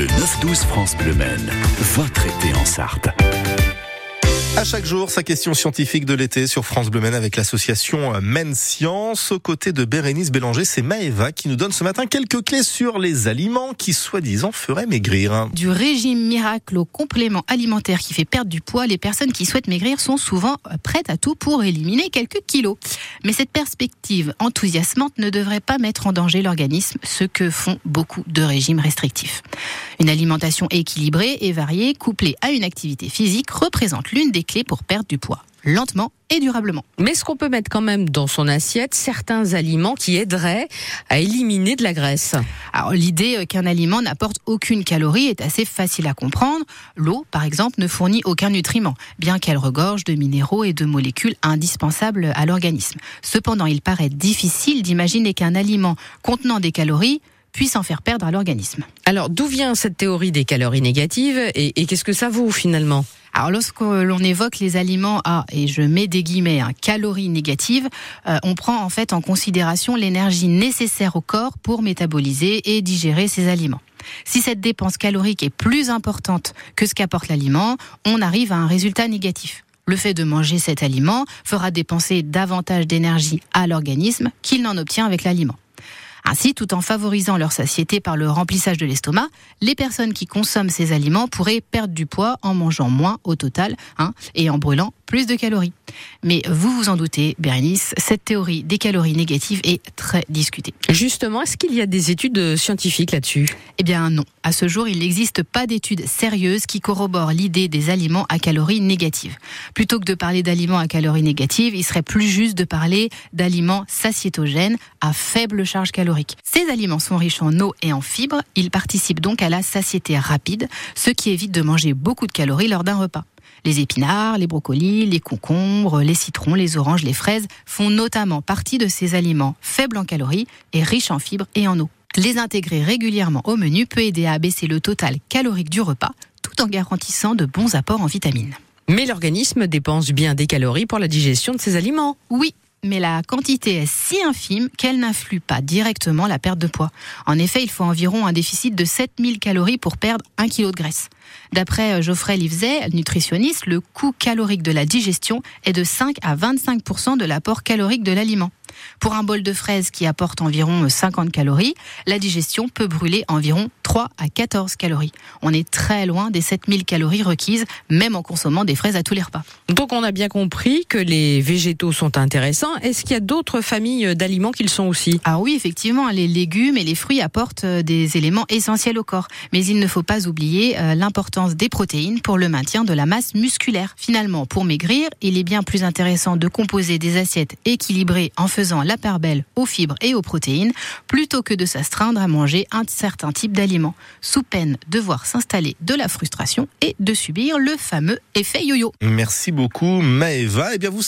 Le 9-12 France Bleu Maine, votre été en Sarthe. À chaque jour, sa question scientifique de l'été sur France Bleu Maine avec l'association Men Science. Aux côtés de Bérénice Bélanger, c'est Maëva qui nous donne ce matin quelques clés sur les aliments qui soi-disant feraient maigrir. Du régime miracle au complément alimentaire qui fait perdre du poids, les personnes qui souhaitent maigrir sont souvent prêtes à tout pour éliminer quelques kilos. Mais cette perspective enthousiasmante ne devrait pas mettre en danger l'organisme, ce que font beaucoup de régimes restrictifs. Une alimentation équilibrée et variée, couplée à une activité physique, représente l'une des clés pour perdre du poids lentement et durablement. Mais est-ce qu'on peut mettre quand même dans son assiette certains aliments qui aideraient à éliminer de la graisse Alors l'idée qu'un aliment n'apporte aucune calorie est assez facile à comprendre. L'eau, par exemple, ne fournit aucun nutriment, bien qu'elle regorge de minéraux et de molécules indispensables à l'organisme. Cependant, il paraît difficile d'imaginer qu'un aliment contenant des calories puisse en faire perdre à l'organisme. Alors d'où vient cette théorie des calories négatives et, et qu'est-ce que ça vaut finalement? Alors lorsque l'on évoque les aliments à, et je mets des guillemets, un calories négatives, euh, on prend en fait en considération l'énergie nécessaire au corps pour métaboliser et digérer ces aliments. Si cette dépense calorique est plus importante que ce qu'apporte l'aliment, on arrive à un résultat négatif. Le fait de manger cet aliment fera dépenser davantage d'énergie à l'organisme qu'il n'en obtient avec l'aliment. Ainsi, tout en favorisant leur satiété par le remplissage de l'estomac, les personnes qui consomment ces aliments pourraient perdre du poids en mangeant moins au total hein, et en brûlant plus de calories. Mais vous vous en doutez, Bérénice, cette théorie des calories négatives est très discutée. Justement, est-ce qu'il y a des études scientifiques là-dessus? Eh bien non. À ce jour, il n'existe pas d'études sérieuses qui corroborent l'idée des aliments à calories négatives. Plutôt que de parler d'aliments à calories négatives, il serait plus juste de parler d'aliments satiétogènes à faible charge calorique. Ces aliments sont riches en eau et en fibres, ils participent donc à la satiété rapide, ce qui évite de manger beaucoup de calories lors d'un repas. Les épinards, les brocolis, les concombres, les citrons, les oranges, les fraises font notamment partie de ces aliments faibles en calories et riches en fibres et en eau. Les intégrer régulièrement au menu peut aider à abaisser le total calorique du repas tout en garantissant de bons apports en vitamines. Mais l'organisme dépense bien des calories pour la digestion de ces aliments. Oui, mais la quantité est si infime qu'elle n'influe pas directement la perte de poids. En effet, il faut environ un déficit de 7000 calories pour perdre 1 kg de graisse. D'après euh, Geoffrey Livzet, nutritionniste, le coût calorique de la digestion est de 5 à 25% de l'apport calorique de l'aliment. Pour un bol de fraises qui apporte environ 50 calories, la digestion peut brûler environ 3 à 14 calories. On est très loin des 7000 calories requises, même en consommant des fraises à tous les repas. Donc on a bien compris que les végétaux sont intéressants. Est-ce qu'il y a d'autres familles d'aliments qu'ils sont aussi? Ah oui, effectivement, les légumes et les fruits apportent euh, des éléments essentiels au corps. Mais il ne faut pas oublier euh, l'importance des protéines pour le maintien de la masse musculaire. Finalement, pour maigrir, il est bien plus intéressant de composer des assiettes équilibrées en faisant la part belle aux fibres et aux protéines, plutôt que de s'astreindre à manger un certain type d'aliments, sous peine de voir s'installer de la frustration et de subir le fameux effet yo-yo. Merci beaucoup Maëva. Et eh bien vous